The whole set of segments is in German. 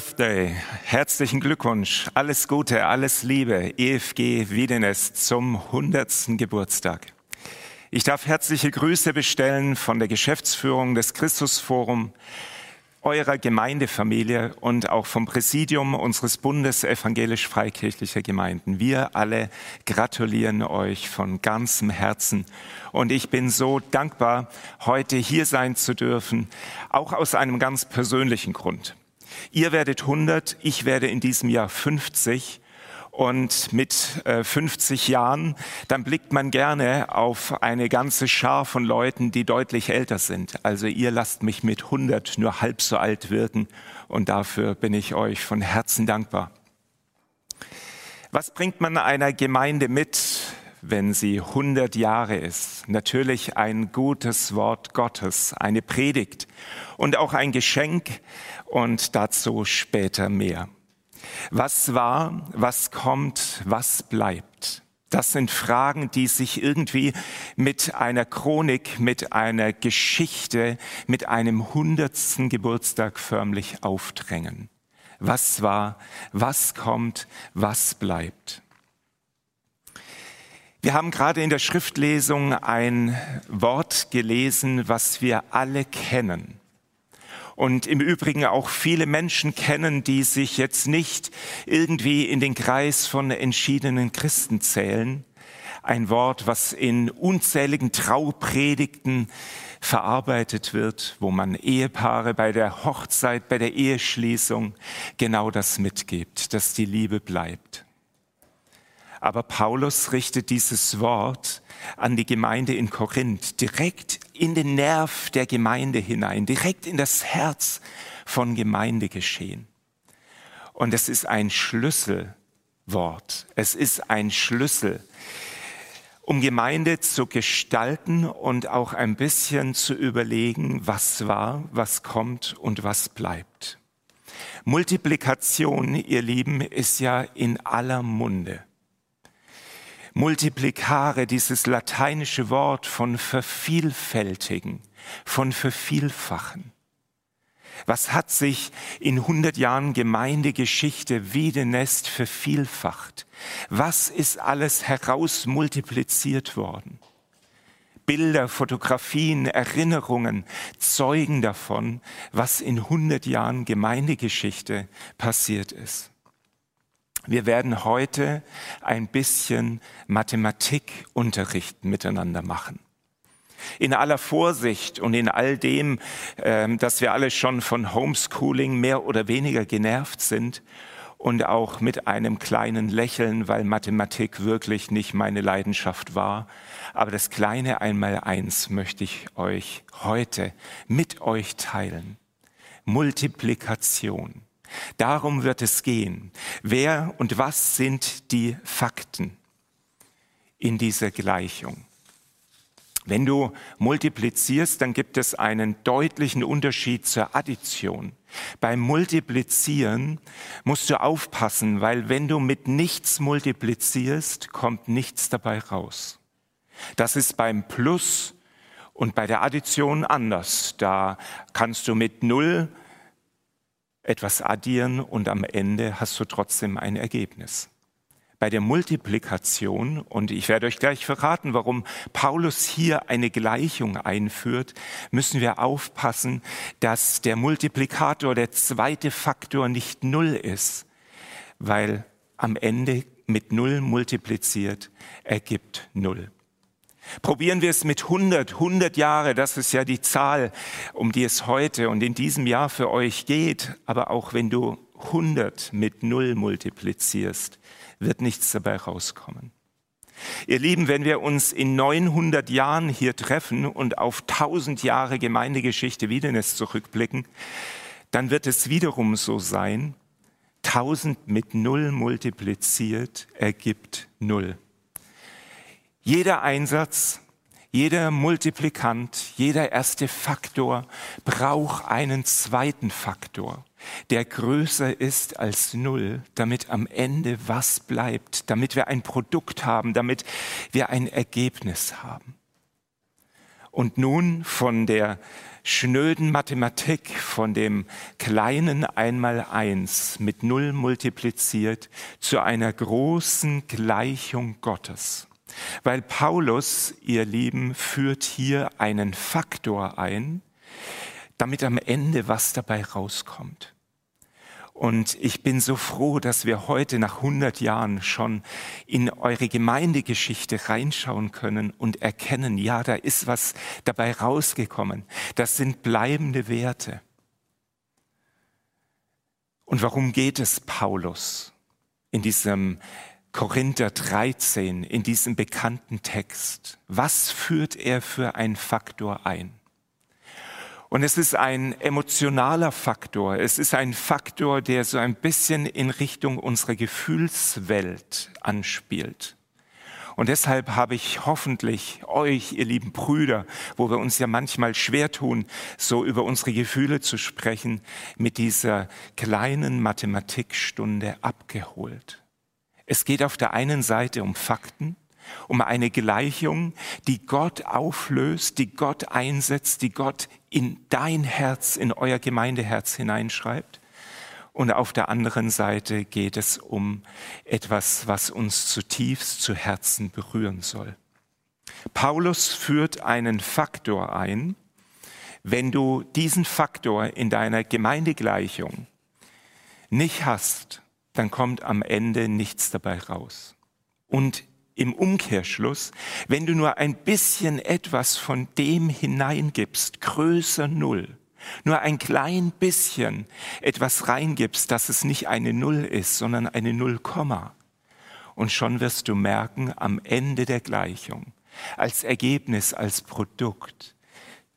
Birthday, herzlichen Glückwunsch, alles Gute, alles Liebe, EFG Wiedenest zum 100. Geburtstag. Ich darf herzliche Grüße bestellen von der Geschäftsführung des Christusforum, eurer Gemeindefamilie und auch vom Präsidium unseres Bundes evangelisch-freikirchlicher Gemeinden. Wir alle gratulieren euch von ganzem Herzen. Und ich bin so dankbar, heute hier sein zu dürfen, auch aus einem ganz persönlichen Grund. Ihr werdet 100, ich werde in diesem Jahr 50 und mit 50 äh, Jahren, dann blickt man gerne auf eine ganze Schar von Leuten, die deutlich älter sind. Also ihr lasst mich mit 100 nur halb so alt wirken und dafür bin ich euch von Herzen dankbar. Was bringt man einer Gemeinde mit, wenn sie 100 Jahre ist? Natürlich ein gutes Wort Gottes, eine Predigt und auch ein Geschenk und dazu später mehr. Was war, was kommt, was bleibt? Das sind Fragen, die sich irgendwie mit einer Chronik, mit einer Geschichte, mit einem hundertsten Geburtstag förmlich aufdrängen. Was war, was kommt, was bleibt? Wir haben gerade in der Schriftlesung ein Wort gelesen, was wir alle kennen und im Übrigen auch viele Menschen kennen, die sich jetzt nicht irgendwie in den Kreis von entschiedenen Christen zählen. Ein Wort, was in unzähligen Traupredigten verarbeitet wird, wo man Ehepaare bei der Hochzeit, bei der Eheschließung genau das mitgibt, dass die Liebe bleibt. Aber Paulus richtet dieses Wort an die Gemeinde in Korinth direkt in den Nerv der Gemeinde hinein, direkt in das Herz von Gemeindegeschehen. Und es ist ein Schlüsselwort. Es ist ein Schlüssel, um Gemeinde zu gestalten und auch ein bisschen zu überlegen, was war, was kommt und was bleibt. Multiplikation, ihr Lieben, ist ja in aller Munde. Multiplikare, dieses lateinische Wort von vervielfältigen, von vervielfachen. Was hat sich in 100 Jahren Gemeindegeschichte Wiedenest vervielfacht? Was ist alles herausmultipliziert worden? Bilder, Fotografien, Erinnerungen zeugen davon, was in 100 Jahren Gemeindegeschichte passiert ist. Wir werden heute ein bisschen Mathematikunterricht miteinander machen. In aller Vorsicht und in all dem, ähm, dass wir alle schon von Homeschooling mehr oder weniger genervt sind und auch mit einem kleinen Lächeln, weil Mathematik wirklich nicht meine Leidenschaft war. Aber das kleine Einmaleins möchte ich euch heute mit euch teilen. Multiplikation. Darum wird es gehen. Wer und was sind die Fakten in dieser Gleichung? Wenn du multiplizierst, dann gibt es einen deutlichen Unterschied zur Addition. Beim Multiplizieren musst du aufpassen, weil wenn du mit nichts multiplizierst, kommt nichts dabei raus. Das ist beim Plus und bei der Addition anders. Da kannst du mit Null etwas addieren und am Ende hast du trotzdem ein Ergebnis. Bei der Multiplikation, und ich werde euch gleich verraten, warum Paulus hier eine Gleichung einführt, müssen wir aufpassen, dass der Multiplikator, der zweite Faktor nicht Null ist, weil am Ende mit Null multipliziert ergibt Null. Probieren wir es mit 100, 100 Jahre, das ist ja die Zahl, um die es heute und in diesem Jahr für euch geht. Aber auch wenn du 100 mit 0 multiplizierst, wird nichts dabei rauskommen. Ihr Lieben, wenn wir uns in 900 Jahren hier treffen und auf 1000 Jahre Gemeindegeschichte Wiedenes zurückblicken, dann wird es wiederum so sein, 1000 mit 0 multipliziert ergibt 0. Jeder Einsatz, jeder Multiplikant, jeder erste Faktor braucht einen zweiten Faktor, der größer ist als Null, damit am Ende was bleibt, damit wir ein Produkt haben, damit wir ein Ergebnis haben. Und nun von der schnöden Mathematik von dem kleinen Einmaleins mit Null multipliziert zu einer großen Gleichung Gottes. Weil Paulus, ihr Lieben, führt hier einen Faktor ein, damit am Ende was dabei rauskommt. Und ich bin so froh, dass wir heute nach 100 Jahren schon in eure Gemeindegeschichte reinschauen können und erkennen, ja, da ist was dabei rausgekommen. Das sind bleibende Werte. Und warum geht es Paulus in diesem Korinther 13, in diesem bekannten Text? Was führt er für ein Faktor ein? Und es ist ein emotionaler Faktor. Es ist ein Faktor, der so ein bisschen in Richtung unserer Gefühlswelt anspielt. Und deshalb habe ich hoffentlich euch, ihr lieben Brüder, wo wir uns ja manchmal schwer tun, so über unsere Gefühle zu sprechen, mit dieser kleinen Mathematikstunde abgeholt. Es geht auf der einen Seite um Fakten, um eine Gleichung, die Gott auflöst, die Gott einsetzt, die Gott in dein Herz, in euer Gemeindeherz hineinschreibt. Und auf der anderen Seite geht es um etwas, was uns zutiefst zu Herzen berühren soll. Paulus führt einen Faktor ein. Wenn du diesen Faktor in deiner Gemeindegleichung nicht hast, dann kommt am Ende nichts dabei raus. Und im Umkehrschluss, wenn du nur ein bisschen etwas von dem hineingibst, größer Null, nur ein klein bisschen etwas reingibst, dass es nicht eine Null ist, sondern eine Nullkomma. Und schon wirst du merken, am Ende der Gleichung, als Ergebnis, als Produkt,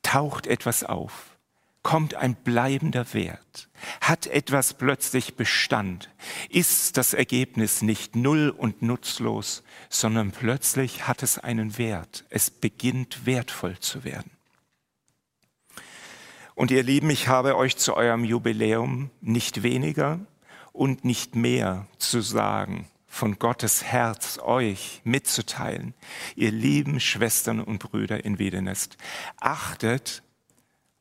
taucht etwas auf, kommt ein bleibender Wert, hat etwas plötzlich Bestand, ist das Ergebnis nicht null und nutzlos, sondern plötzlich hat es einen Wert, es beginnt wertvoll zu werden. Und ihr Lieben, ich habe euch zu eurem Jubiläum nicht weniger und nicht mehr zu sagen, von Gottes Herz euch mitzuteilen, ihr lieben Schwestern und Brüder in Wiedenest. Achtet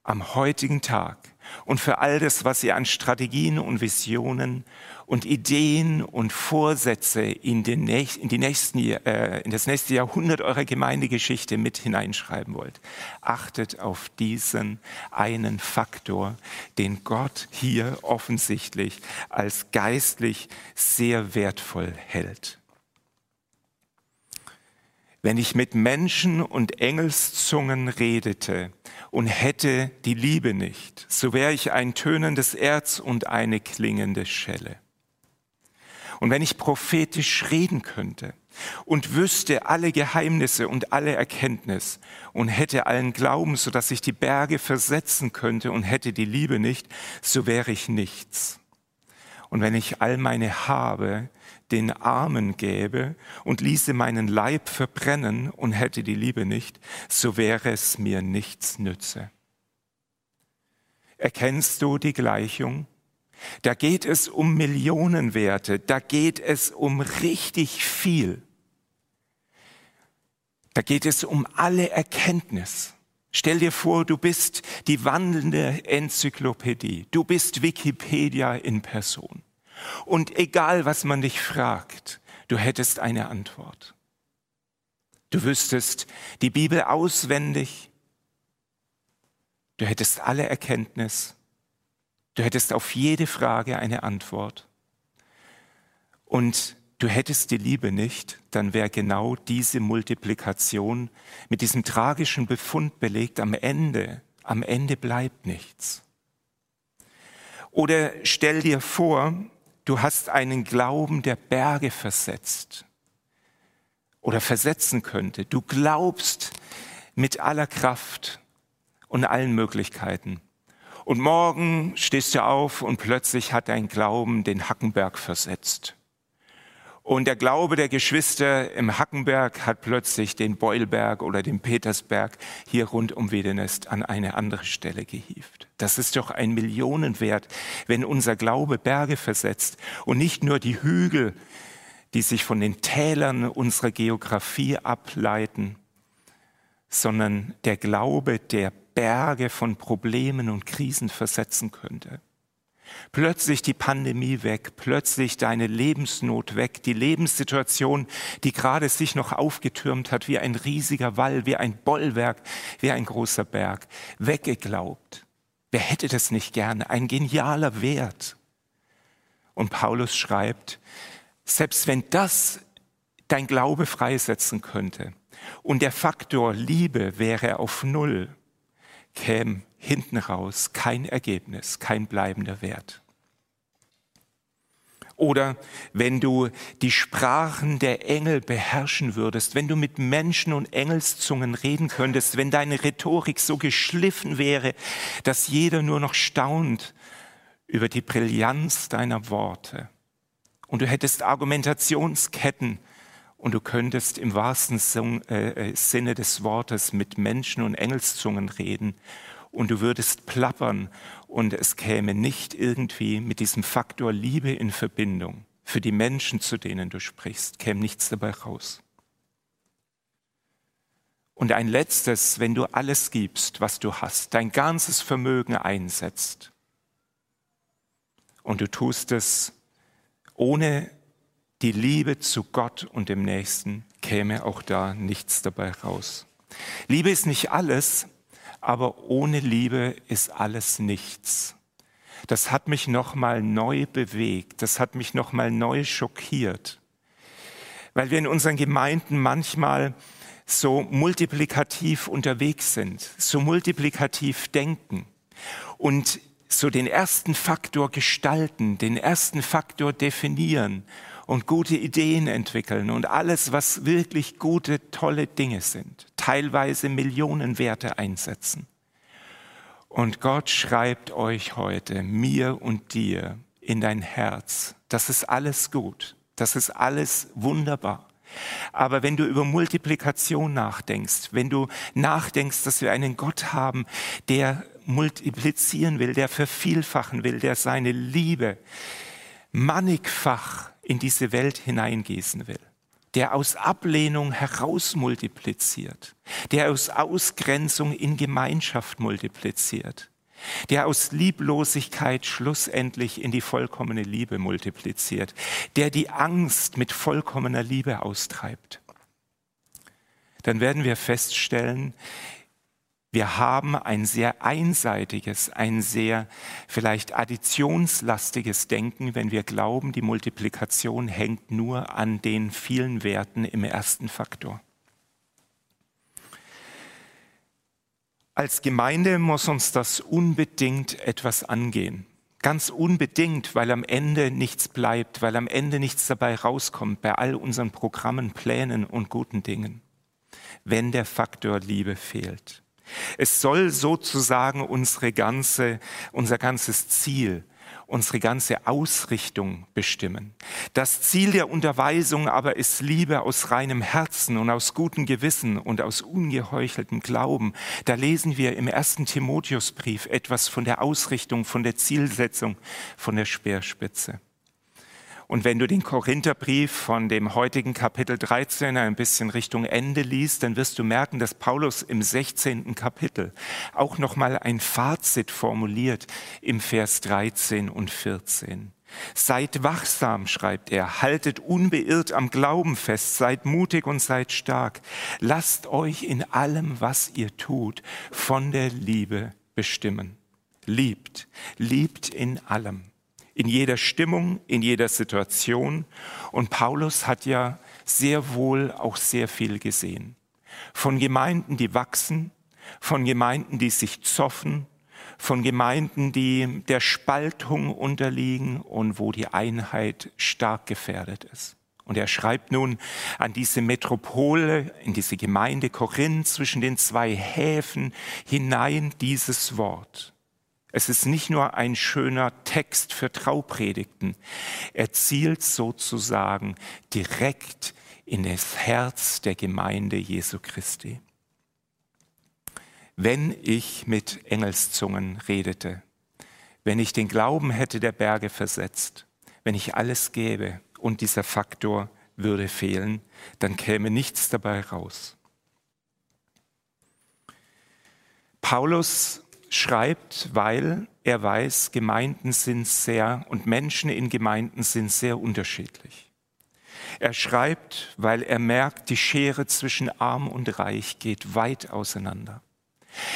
am heutigen Tag und für all das, was ihr an Strategien und Visionen und Ideen und Vorsätze in, den, in, die nächsten, äh, in das nächste Jahrhundert eurer Gemeindegeschichte mit hineinschreiben wollt. Achtet auf diesen einen Faktor, den Gott hier offensichtlich als geistlich sehr wertvoll hält. Wenn ich mit Menschen und Engelszungen redete, und hätte die Liebe nicht, so wäre ich ein tönendes Erz und eine klingende Schelle. Und wenn ich prophetisch reden könnte und wüsste alle Geheimnisse und alle Erkenntnis und hätte allen Glauben, so dass ich die Berge versetzen könnte und hätte die Liebe nicht, so wäre ich nichts. Und wenn ich all meine Habe den Armen gäbe und ließe meinen Leib verbrennen und hätte die Liebe nicht, so wäre es mir nichts nütze. Erkennst du die Gleichung? Da geht es um Millionenwerte, da geht es um richtig viel. Da geht es um alle Erkenntnis. Stell dir vor, du bist die wandelnde Enzyklopädie. Du bist Wikipedia in Person. Und egal, was man dich fragt, du hättest eine Antwort. Du wüsstest die Bibel auswendig. Du hättest alle Erkenntnis. Du hättest auf jede Frage eine Antwort. Und du hättest die Liebe nicht, dann wäre genau diese Multiplikation mit diesem tragischen Befund belegt, am Ende, am Ende bleibt nichts. Oder stell dir vor, Du hast einen Glauben, der Berge versetzt oder versetzen könnte. Du glaubst mit aller Kraft und allen Möglichkeiten. Und morgen stehst du auf und plötzlich hat dein Glauben den Hackenberg versetzt. Und der Glaube der Geschwister im Hackenberg hat plötzlich den Beulberg oder den Petersberg hier rund um Wedenest an eine andere Stelle gehievt. Das ist doch ein Millionenwert, wenn unser Glaube Berge versetzt und nicht nur die Hügel, die sich von den Tälern unserer Geografie ableiten, sondern der Glaube, der Berge von Problemen und Krisen versetzen könnte. Plötzlich die Pandemie weg, plötzlich deine Lebensnot weg, die Lebenssituation, die gerade sich noch aufgetürmt hat wie ein riesiger Wall, wie ein Bollwerk, wie ein großer Berg, weggeglaubt. Wer hätte das nicht gerne? Ein genialer Wert. Und Paulus schreibt, selbst wenn das dein Glaube freisetzen könnte und der Faktor Liebe wäre auf Null, käme hinten raus kein Ergebnis, kein bleibender Wert. Oder wenn du die Sprachen der Engel beherrschen würdest, wenn du mit Menschen und Engelszungen reden könntest, wenn deine Rhetorik so geschliffen wäre, dass jeder nur noch staunt über die Brillanz deiner Worte. Und du hättest Argumentationsketten und du könntest im wahrsten äh, Sinne des Wortes mit Menschen und Engelszungen reden und du würdest plappern und es käme nicht irgendwie mit diesem Faktor Liebe in Verbindung. Für die Menschen, zu denen du sprichst, käme nichts dabei raus. Und ein letztes, wenn du alles gibst, was du hast, dein ganzes Vermögen einsetzt und du tust es ohne die Liebe zu Gott und dem Nächsten, käme auch da nichts dabei raus. Liebe ist nicht alles, aber ohne Liebe ist alles nichts. Das hat mich nochmal neu bewegt, das hat mich nochmal neu schockiert, weil wir in unseren Gemeinden manchmal so multiplikativ unterwegs sind, so multiplikativ denken und so den ersten Faktor gestalten, den ersten Faktor definieren und gute Ideen entwickeln und alles, was wirklich gute, tolle Dinge sind, teilweise Millionenwerte einsetzen. Und Gott schreibt euch heute, mir und dir, in dein Herz, das ist alles gut, das ist alles wunderbar. Aber wenn du über Multiplikation nachdenkst, wenn du nachdenkst, dass wir einen Gott haben, der multiplizieren will, der vervielfachen will, der seine Liebe mannigfach in diese Welt hineingießen will, der aus Ablehnung heraus multipliziert, der aus Ausgrenzung in Gemeinschaft multipliziert, der aus Lieblosigkeit schlussendlich in die vollkommene Liebe multipliziert, der die Angst mit vollkommener Liebe austreibt, dann werden wir feststellen, wir haben ein sehr einseitiges, ein sehr vielleicht additionslastiges Denken, wenn wir glauben, die Multiplikation hängt nur an den vielen Werten im ersten Faktor. Als Gemeinde muss uns das unbedingt etwas angehen. Ganz unbedingt, weil am Ende nichts bleibt, weil am Ende nichts dabei rauskommt bei all unseren Programmen, Plänen und guten Dingen, wenn der Faktor Liebe fehlt. Es soll sozusagen unsere ganze, unser ganzes Ziel, unsere ganze Ausrichtung bestimmen. Das Ziel der Unterweisung aber ist Liebe aus reinem Herzen und aus gutem Gewissen und aus ungeheucheltem Glauben. Da lesen wir im ersten Timotheusbrief etwas von der Ausrichtung, von der Zielsetzung, von der Speerspitze. Und wenn du den Korintherbrief von dem heutigen Kapitel 13 ein bisschen Richtung Ende liest, dann wirst du merken, dass Paulus im 16. Kapitel auch noch mal ein Fazit formuliert im Vers 13 und 14. Seid wachsam, schreibt er, haltet unbeirrt am Glauben fest, seid mutig und seid stark. Lasst euch in allem, was ihr tut, von der Liebe bestimmen. Liebt, liebt in allem in jeder Stimmung, in jeder Situation. Und Paulus hat ja sehr wohl auch sehr viel gesehen. Von Gemeinden, die wachsen, von Gemeinden, die sich zoffen, von Gemeinden, die der Spaltung unterliegen und wo die Einheit stark gefährdet ist. Und er schreibt nun an diese Metropole, in diese Gemeinde Korinth zwischen den zwei Häfen hinein dieses Wort. Es ist nicht nur ein schöner Text für Traupredigten. Er zielt sozusagen direkt in das Herz der Gemeinde Jesu Christi. Wenn ich mit Engelszungen redete, wenn ich den Glauben hätte der Berge versetzt, wenn ich alles gäbe und dieser Faktor würde fehlen, dann käme nichts dabei raus. Paulus schreibt, weil er weiß, Gemeinden sind sehr und Menschen in Gemeinden sind sehr unterschiedlich. Er schreibt, weil er merkt, die Schere zwischen arm und reich geht weit auseinander.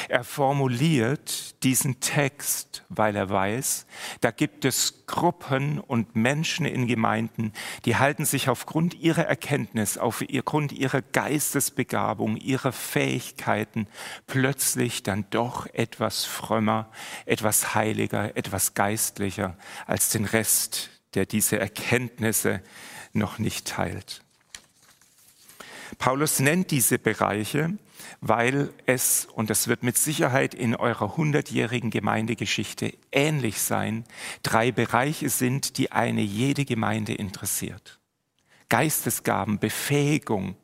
Er formuliert diesen Text, weil er weiß, da gibt es Gruppen und Menschen in Gemeinden, die halten sich aufgrund ihrer Erkenntnis, aufgrund ihrer Geistesbegabung, ihrer Fähigkeiten plötzlich dann doch etwas frömmer, etwas heiliger, etwas geistlicher als den Rest, der diese Erkenntnisse noch nicht teilt. Paulus nennt diese Bereiche, weil es, und das wird mit Sicherheit in eurer hundertjährigen Gemeindegeschichte ähnlich sein, drei Bereiche sind, die eine jede Gemeinde interessiert. Geistesgaben, Befähigung,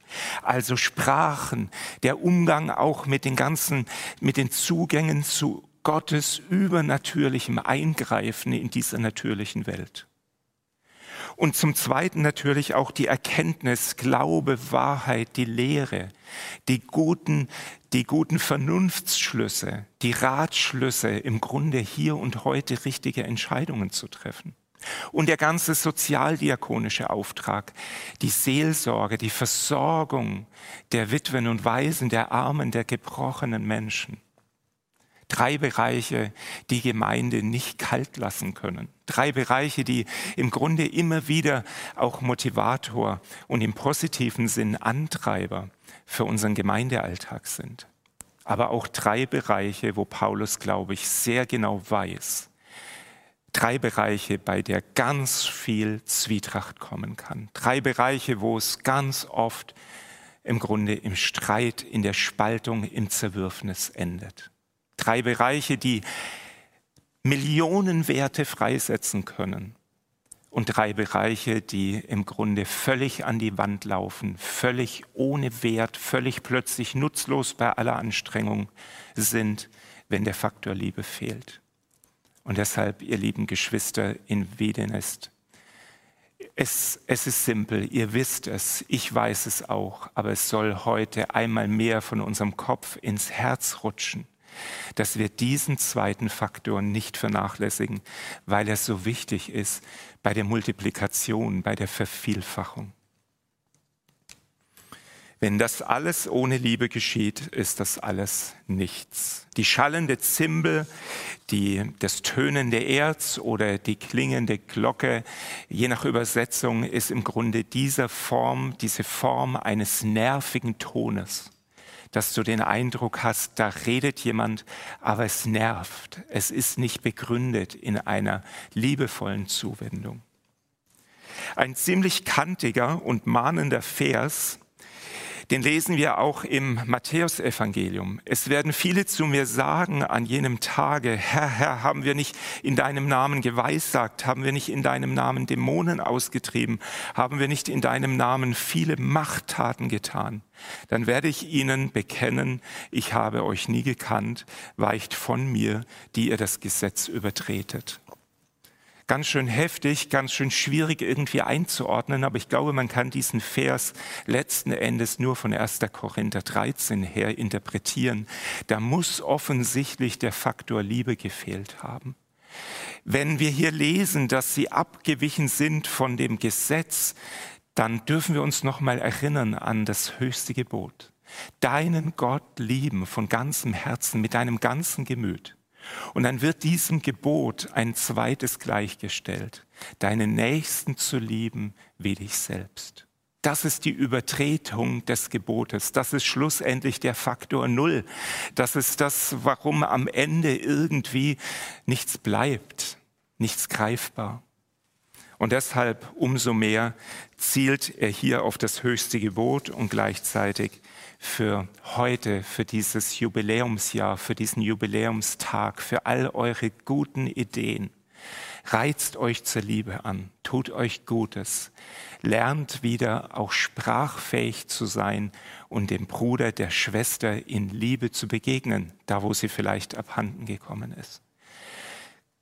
also Sprachen, der Umgang auch mit den ganzen, mit den Zugängen zu Gottes übernatürlichem Eingreifen in dieser natürlichen Welt. Und zum Zweiten natürlich auch die Erkenntnis, Glaube, Wahrheit, die Lehre, die guten, die guten Vernunftsschlüsse, die Ratschlüsse, im Grunde hier und heute richtige Entscheidungen zu treffen. Und der ganze sozialdiakonische Auftrag, die Seelsorge, die Versorgung der Witwen und Waisen, der Armen, der gebrochenen Menschen. Drei Bereiche, die Gemeinde nicht kalt lassen können. Drei Bereiche, die im Grunde immer wieder auch Motivator und im positiven Sinn Antreiber für unseren Gemeindealltag sind. Aber auch drei Bereiche, wo Paulus, glaube ich, sehr genau weiß, drei Bereiche, bei der ganz viel Zwietracht kommen kann. Drei Bereiche, wo es ganz oft im Grunde im Streit, in der Spaltung, im Zerwürfnis endet. Drei Bereiche, die Millionenwerte freisetzen können. Und drei Bereiche, die im Grunde völlig an die Wand laufen, völlig ohne Wert, völlig plötzlich nutzlos bei aller Anstrengung sind, wenn der Faktor Liebe fehlt. Und deshalb, ihr lieben Geschwister in Wiedenest, es, es ist simpel, ihr wisst es, ich weiß es auch, aber es soll heute einmal mehr von unserem Kopf ins Herz rutschen dass wir diesen zweiten Faktor nicht vernachlässigen, weil er so wichtig ist bei der Multiplikation, bei der Vervielfachung. Wenn das alles ohne Liebe geschieht, ist das alles nichts. Die schallende Zimbel, die, das tönende Erz oder die klingende Glocke, je nach Übersetzung, ist im Grunde diese Form, diese Form eines nervigen Tones dass du den Eindruck hast, da redet jemand, aber es nervt. Es ist nicht begründet in einer liebevollen Zuwendung. Ein ziemlich kantiger und mahnender Vers den lesen wir auch im Matthäusevangelium. Es werden viele zu mir sagen an jenem Tage, Herr, Herr, haben wir nicht in deinem Namen geweissagt, haben wir nicht in deinem Namen Dämonen ausgetrieben, haben wir nicht in deinem Namen viele Machttaten getan? Dann werde ich ihnen bekennen, ich habe euch nie gekannt, weicht von mir, die ihr das Gesetz übertretet ganz schön heftig, ganz schön schwierig irgendwie einzuordnen, aber ich glaube, man kann diesen Vers letzten Endes nur von 1. Korinther 13 her interpretieren. Da muss offensichtlich der Faktor Liebe gefehlt haben. Wenn wir hier lesen, dass sie abgewichen sind von dem Gesetz, dann dürfen wir uns noch mal erinnern an das höchste Gebot. Deinen Gott lieben von ganzem Herzen, mit deinem ganzen Gemüt. Und dann wird diesem Gebot ein zweites gleichgestellt, deinen Nächsten zu lieben wie dich selbst. Das ist die Übertretung des Gebotes. Das ist schlussendlich der Faktor Null. Das ist das, warum am Ende irgendwie nichts bleibt, nichts greifbar. Und deshalb umso mehr zielt er hier auf das höchste Gebot und gleichzeitig für heute, für dieses Jubiläumsjahr, für diesen Jubiläumstag, für all eure guten Ideen. Reizt euch zur Liebe an, tut euch Gutes, lernt wieder auch sprachfähig zu sein und dem Bruder, der Schwester in Liebe zu begegnen, da wo sie vielleicht abhanden gekommen ist.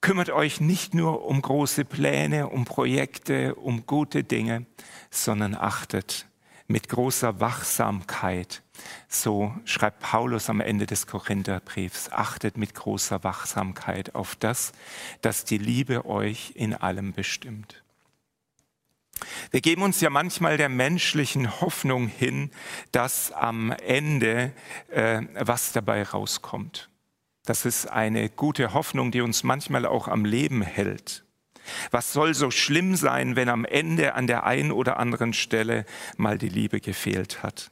Kümmert euch nicht nur um große Pläne, um Projekte, um gute Dinge, sondern achtet mit großer Wachsamkeit. So schreibt Paulus am Ende des Korintherbriefs, achtet mit großer Wachsamkeit auf das, dass die Liebe euch in allem bestimmt. Wir geben uns ja manchmal der menschlichen Hoffnung hin, dass am Ende äh, was dabei rauskommt. Das ist eine gute Hoffnung, die uns manchmal auch am Leben hält. Was soll so schlimm sein, wenn am Ende an der einen oder anderen Stelle mal die Liebe gefehlt hat?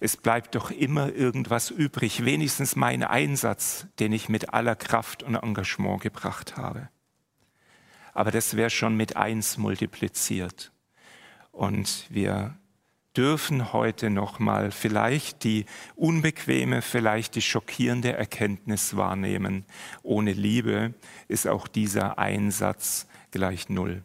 Es bleibt doch immer irgendwas übrig, wenigstens mein Einsatz, den ich mit aller Kraft und Engagement gebracht habe. Aber das wäre schon mit eins multipliziert. Und wir dürfen heute noch mal vielleicht die unbequeme, vielleicht die schockierende Erkenntnis wahrnehmen. Ohne Liebe ist auch dieser Einsatz gleich Null.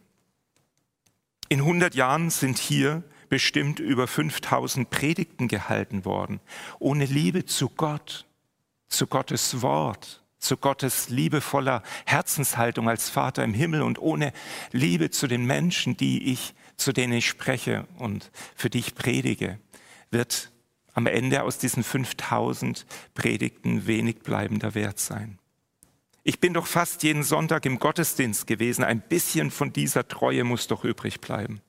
In 100 Jahren sind hier bestimmt über 5000 Predigten gehalten worden. Ohne Liebe zu Gott, zu Gottes Wort, zu Gottes liebevoller Herzenshaltung als Vater im Himmel und ohne Liebe zu den Menschen, die ich, zu denen ich spreche und für die ich predige, wird am Ende aus diesen 5000 Predigten wenig bleibender Wert sein. Ich bin doch fast jeden Sonntag im Gottesdienst gewesen. Ein bisschen von dieser Treue muss doch übrig bleiben.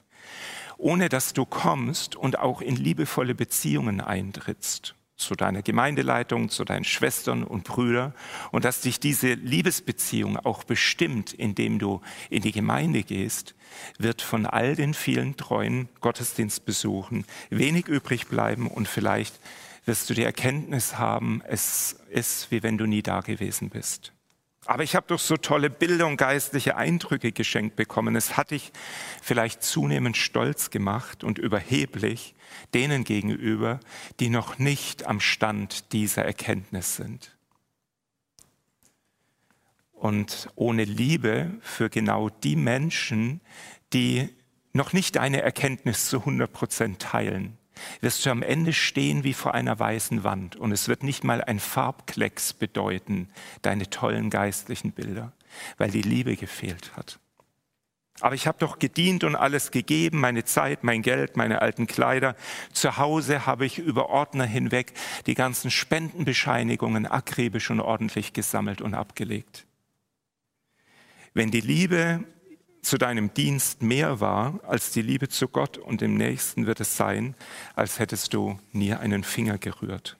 Ohne dass du kommst und auch in liebevolle Beziehungen eintrittst zu deiner Gemeindeleitung, zu deinen Schwestern und Brüdern und dass dich diese Liebesbeziehung auch bestimmt, indem du in die Gemeinde gehst, wird von all den vielen treuen Gottesdienstbesuchen wenig übrig bleiben und vielleicht wirst du die Erkenntnis haben, es ist wie wenn du nie da gewesen bist. Aber ich habe doch so tolle Bilder und geistliche Eindrücke geschenkt bekommen. Es hat dich vielleicht zunehmend stolz gemacht und überheblich denen gegenüber, die noch nicht am Stand dieser Erkenntnis sind. Und ohne Liebe für genau die Menschen, die noch nicht eine Erkenntnis zu 100 Prozent teilen, wirst du am Ende stehen wie vor einer weißen Wand und es wird nicht mal ein Farbklecks bedeuten, deine tollen geistlichen Bilder, weil die Liebe gefehlt hat. Aber ich habe doch gedient und alles gegeben, meine Zeit, mein Geld, meine alten Kleider. Zu Hause habe ich über Ordner hinweg die ganzen Spendenbescheinigungen akribisch und ordentlich gesammelt und abgelegt. Wenn die Liebe zu deinem Dienst mehr war als die Liebe zu Gott und dem Nächsten wird es sein, als hättest du nie einen Finger gerührt.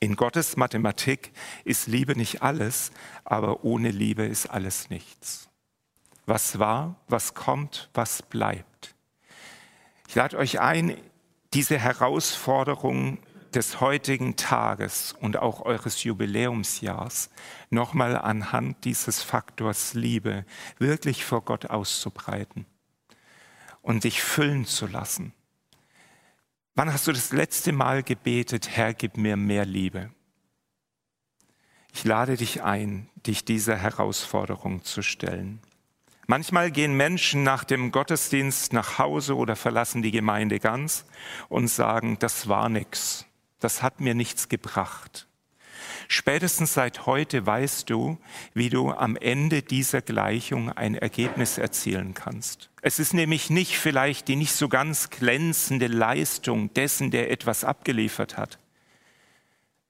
In Gottes Mathematik ist Liebe nicht alles, aber ohne Liebe ist alles nichts. Was war, was kommt, was bleibt. Ich lade euch ein, diese Herausforderung des heutigen Tages und auch eures Jubiläumsjahrs nochmal anhand dieses Faktors Liebe wirklich vor Gott auszubreiten und dich füllen zu lassen. Wann hast du das letzte Mal gebetet, Herr, gib mir mehr Liebe? Ich lade dich ein, dich dieser Herausforderung zu stellen. Manchmal gehen Menschen nach dem Gottesdienst nach Hause oder verlassen die Gemeinde ganz und sagen, das war nix das hat mir nichts gebracht. Spätestens seit heute weißt du, wie du am Ende dieser Gleichung ein Ergebnis erzielen kannst. Es ist nämlich nicht vielleicht die nicht so ganz glänzende Leistung dessen, der etwas abgeliefert hat,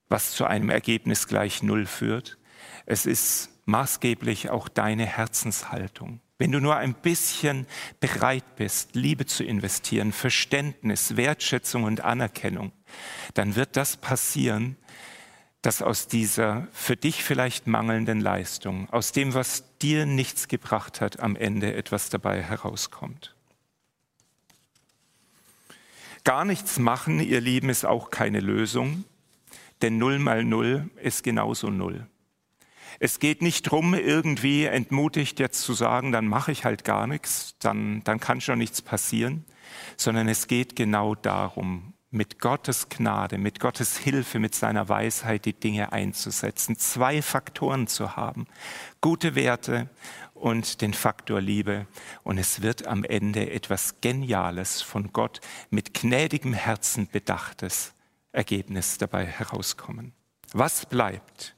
was zu einem Ergebnis gleich Null führt. Es ist maßgeblich auch deine Herzenshaltung. Wenn du nur ein bisschen bereit bist, Liebe zu investieren, Verständnis, Wertschätzung und Anerkennung, dann wird das passieren, dass aus dieser für dich vielleicht mangelnden Leistung, aus dem, was dir nichts gebracht hat, am Ende etwas dabei herauskommt. Gar nichts machen, ihr Lieben, ist auch keine Lösung, denn Null mal Null ist genauso Null. Es geht nicht darum, irgendwie entmutigt jetzt zu sagen, dann mache ich halt gar nichts, dann, dann kann schon nichts passieren, sondern es geht genau darum, mit Gottes Gnade, mit Gottes Hilfe, mit seiner Weisheit die Dinge einzusetzen, zwei Faktoren zu haben, gute Werte und den Faktor Liebe. Und es wird am Ende etwas Geniales von Gott mit gnädigem Herzen bedachtes Ergebnis dabei herauskommen. Was bleibt?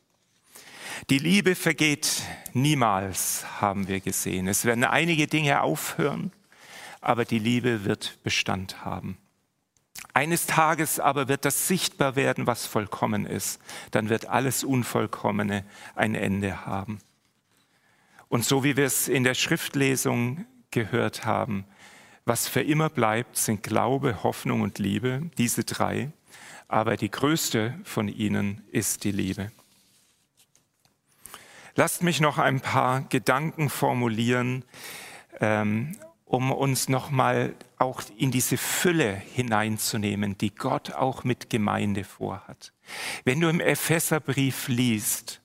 Die Liebe vergeht niemals, haben wir gesehen. Es werden einige Dinge aufhören, aber die Liebe wird Bestand haben. Eines Tages aber wird das sichtbar werden, was vollkommen ist. Dann wird alles Unvollkommene ein Ende haben. Und so wie wir es in der Schriftlesung gehört haben, was für immer bleibt, sind Glaube, Hoffnung und Liebe, diese drei. Aber die größte von ihnen ist die Liebe. Lasst mich noch ein paar Gedanken formulieren, ähm, um uns nochmal auch in diese Fülle hineinzunehmen, die Gott auch mit Gemeinde vorhat. Wenn du im Epheserbrief liest,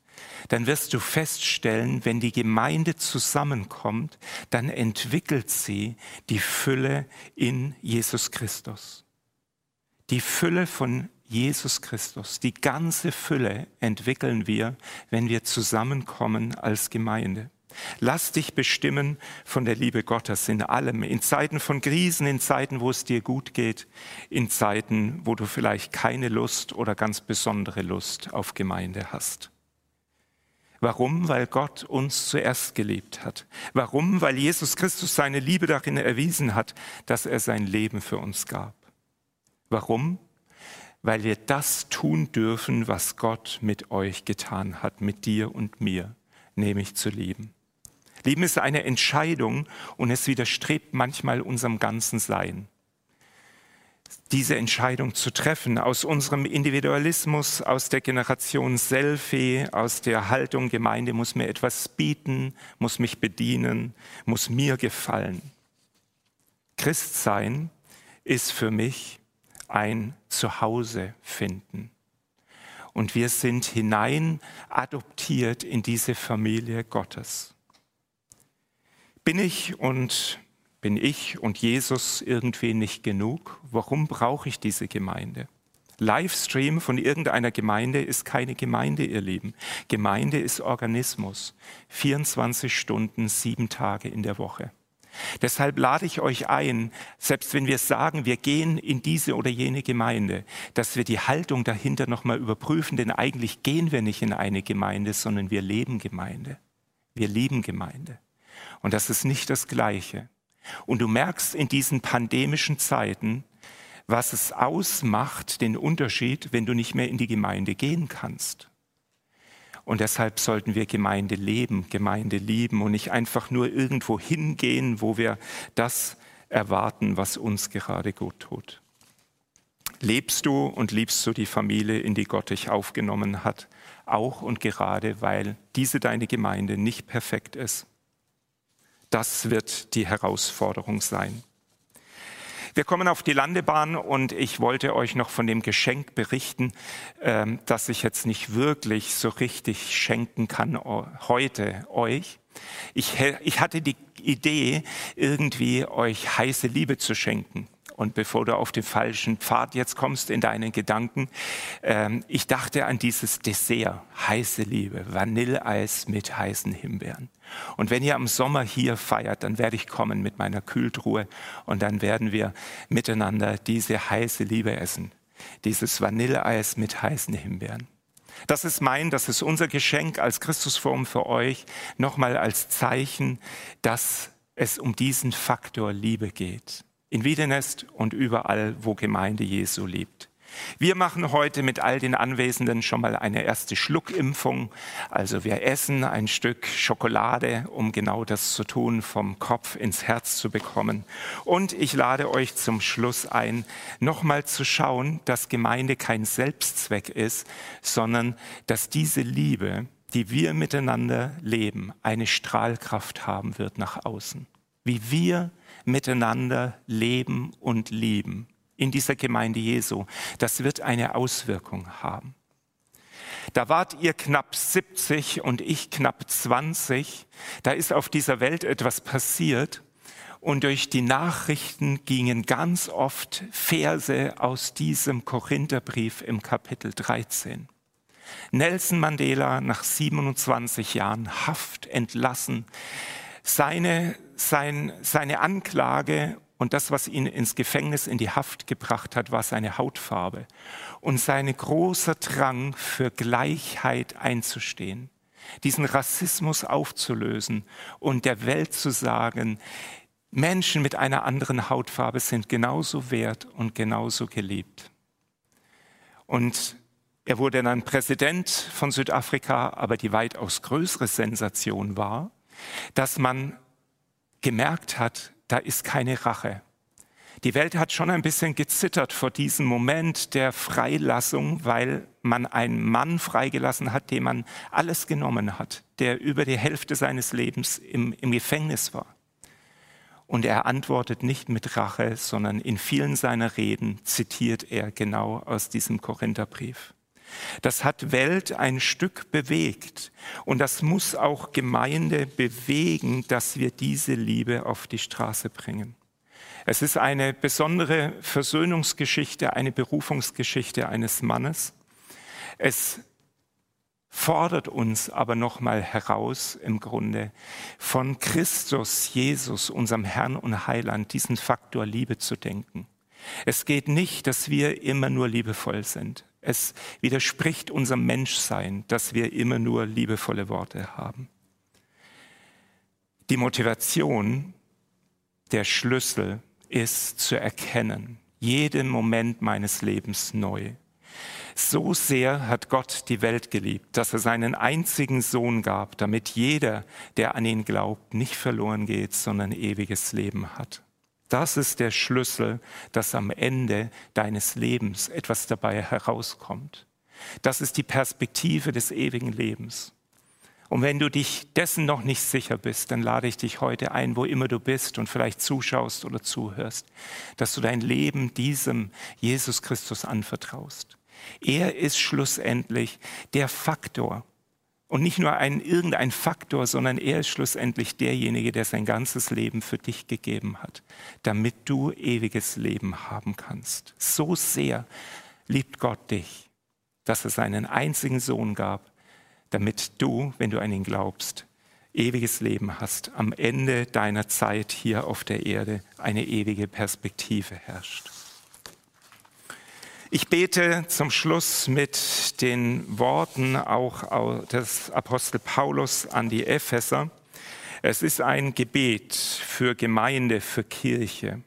dann wirst du feststellen, wenn die Gemeinde zusammenkommt, dann entwickelt sie die Fülle in Jesus Christus. Die Fülle von Jesus Christus, die ganze Fülle entwickeln wir, wenn wir zusammenkommen als Gemeinde. Lass dich bestimmen von der Liebe Gottes in allem, in Zeiten von Krisen, in Zeiten, wo es dir gut geht, in Zeiten, wo du vielleicht keine Lust oder ganz besondere Lust auf Gemeinde hast. Warum? Weil Gott uns zuerst geliebt hat. Warum? Weil Jesus Christus seine Liebe darin erwiesen hat, dass er sein Leben für uns gab. Warum? Weil wir das tun dürfen, was Gott mit euch getan hat, mit dir und mir, nämlich zu lieben. Lieben ist eine Entscheidung und es widerstrebt manchmal unserem ganzen Sein. Diese Entscheidung zu treffen aus unserem Individualismus, aus der Generation Selfie, aus der Haltung Gemeinde muss mir etwas bieten, muss mich bedienen, muss mir gefallen. Christsein ist für mich ein Zuhause finden. Und wir sind hinein adoptiert in diese Familie Gottes. Bin ich und bin ich und Jesus irgendwie nicht genug? Warum brauche ich diese Gemeinde? Livestream von irgendeiner Gemeinde ist keine Gemeinde, ihr Lieben. Gemeinde ist Organismus. 24 Stunden, sieben Tage in der Woche. Deshalb lade ich euch ein, selbst wenn wir sagen, wir gehen in diese oder jene Gemeinde, dass wir die Haltung dahinter nochmal überprüfen, denn eigentlich gehen wir nicht in eine Gemeinde, sondern wir leben Gemeinde. Wir lieben Gemeinde. Und das ist nicht das Gleiche. Und du merkst in diesen pandemischen Zeiten, was es ausmacht, den Unterschied, wenn du nicht mehr in die Gemeinde gehen kannst. Und deshalb sollten wir Gemeinde leben, Gemeinde lieben und nicht einfach nur irgendwo hingehen, wo wir das erwarten, was uns gerade gut tut. Lebst du und liebst du die Familie, in die Gott dich aufgenommen hat, auch und gerade, weil diese deine Gemeinde nicht perfekt ist, das wird die Herausforderung sein. Wir kommen auf die Landebahn und ich wollte euch noch von dem Geschenk berichten, ähm, das ich jetzt nicht wirklich so richtig schenken kann heute euch. Ich hatte die Idee, irgendwie euch heiße Liebe zu schenken und bevor du auf den falschen Pfad jetzt kommst in deinen Gedanken, ähm, ich dachte an dieses Dessert, heiße Liebe, Vanilleeis mit heißen Himbeeren. Und wenn ihr am Sommer hier feiert, dann werde ich kommen mit meiner Kühltruhe und dann werden wir miteinander diese heiße Liebe essen. Dieses Vanilleeis mit heißen Himbeeren. Das ist mein, das ist unser Geschenk als Christusform für euch, nochmal als Zeichen, dass es um diesen Faktor Liebe geht in Wiedenest und überall, wo Gemeinde Jesu lebt. Wir machen heute mit all den Anwesenden schon mal eine erste Schluckimpfung. Also wir essen ein Stück Schokolade, um genau das zu tun, vom Kopf ins Herz zu bekommen. Und ich lade euch zum Schluss ein, nochmal zu schauen, dass Gemeinde kein Selbstzweck ist, sondern dass diese Liebe, die wir miteinander leben, eine Strahlkraft haben wird nach außen. Wie wir miteinander leben und lieben in dieser Gemeinde Jesu, das wird eine Auswirkung haben. Da wart ihr knapp 70 und ich knapp 20. Da ist auf dieser Welt etwas passiert. Und durch die Nachrichten gingen ganz oft Verse aus diesem Korintherbrief im Kapitel 13. Nelson Mandela nach 27 Jahren Haft entlassen. Seine, sein, seine Anklage und das, was ihn ins Gefängnis in die Haft gebracht hat, war seine Hautfarbe und sein großer Drang für Gleichheit einzustehen, diesen Rassismus aufzulösen und der Welt zu sagen, Menschen mit einer anderen Hautfarbe sind genauso wert und genauso geliebt. Und er wurde dann Präsident von Südafrika, aber die weitaus größere Sensation war, dass man gemerkt hat, da ist keine Rache. Die Welt hat schon ein bisschen gezittert vor diesem Moment der Freilassung, weil man einen Mann freigelassen hat, dem man alles genommen hat, der über die Hälfte seines Lebens im, im Gefängnis war. Und er antwortet nicht mit Rache, sondern in vielen seiner Reden zitiert er genau aus diesem Korintherbrief. Das hat Welt ein Stück bewegt und das muss auch Gemeinde bewegen, dass wir diese Liebe auf die Straße bringen. Es ist eine besondere Versöhnungsgeschichte, eine Berufungsgeschichte eines Mannes. Es fordert uns aber nochmal heraus im Grunde von Christus, Jesus, unserem Herrn und Heiland, diesen Faktor Liebe zu denken. Es geht nicht, dass wir immer nur liebevoll sind. Es widerspricht unserem Menschsein, dass wir immer nur liebevolle Worte haben. Die Motivation, der Schlüssel ist zu erkennen, jeden Moment meines Lebens neu. So sehr hat Gott die Welt geliebt, dass er seinen einzigen Sohn gab, damit jeder, der an ihn glaubt, nicht verloren geht, sondern ewiges Leben hat. Das ist der Schlüssel, dass am Ende deines Lebens etwas dabei herauskommt. Das ist die Perspektive des ewigen Lebens. Und wenn du dich dessen noch nicht sicher bist, dann lade ich dich heute ein, wo immer du bist und vielleicht zuschaust oder zuhörst, dass du dein Leben diesem Jesus Christus anvertraust. Er ist schlussendlich der Faktor, und nicht nur ein irgendein Faktor, sondern er ist schlussendlich derjenige, der sein ganzes Leben für dich gegeben hat, damit du ewiges Leben haben kannst. So sehr liebt Gott dich, dass er seinen einzigen Sohn gab, damit du, wenn du an ihn glaubst, ewiges Leben hast. Am Ende deiner Zeit hier auf der Erde eine ewige Perspektive herrscht. Ich bete zum Schluss mit den Worten auch des Apostel Paulus an die Epheser. Es ist ein Gebet für Gemeinde, für Kirche.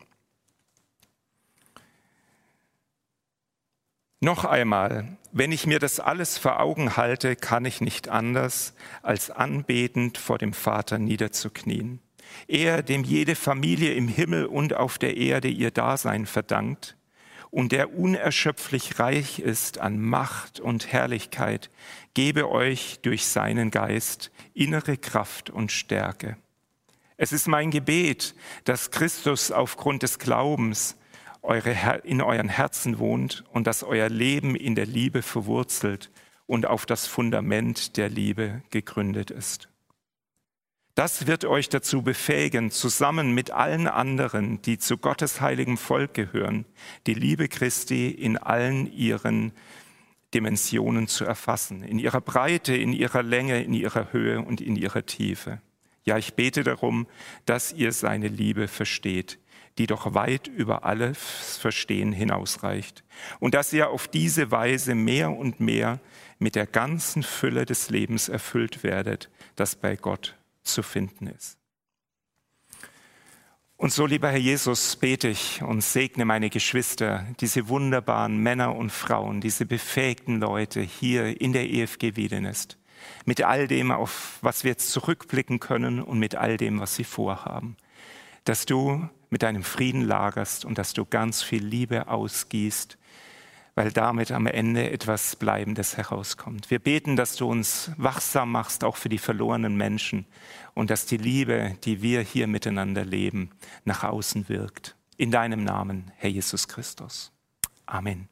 Noch einmal, wenn ich mir das alles vor Augen halte, kann ich nicht anders, als anbetend vor dem Vater niederzuknien. Er, dem jede Familie im Himmel und auf der Erde ihr Dasein verdankt, und der unerschöpflich reich ist an Macht und Herrlichkeit, gebe euch durch seinen Geist innere Kraft und Stärke. Es ist mein Gebet, dass Christus aufgrund des Glaubens in euren Herzen wohnt und dass euer Leben in der Liebe verwurzelt und auf das Fundament der Liebe gegründet ist. Das wird euch dazu befähigen, zusammen mit allen anderen, die zu Gottes heiligem Volk gehören, die Liebe Christi in allen ihren Dimensionen zu erfassen, in ihrer Breite, in ihrer Länge, in ihrer Höhe und in ihrer Tiefe. Ja, ich bete darum, dass ihr seine Liebe versteht, die doch weit über alles Verstehen hinausreicht, und dass ihr auf diese Weise mehr und mehr mit der ganzen Fülle des Lebens erfüllt werdet, das bei Gott zu finden ist. Und so, lieber Herr Jesus, bete ich und segne meine Geschwister, diese wunderbaren Männer und Frauen, diese befähigten Leute hier in der EFG Wiedenest, mit all dem, auf was wir jetzt zurückblicken können und mit all dem, was sie vorhaben. Dass du mit deinem Frieden lagerst und dass du ganz viel Liebe ausgießt weil damit am Ende etwas Bleibendes herauskommt. Wir beten, dass du uns wachsam machst, auch für die verlorenen Menschen und dass die Liebe, die wir hier miteinander leben, nach außen wirkt. In deinem Namen, Herr Jesus Christus. Amen.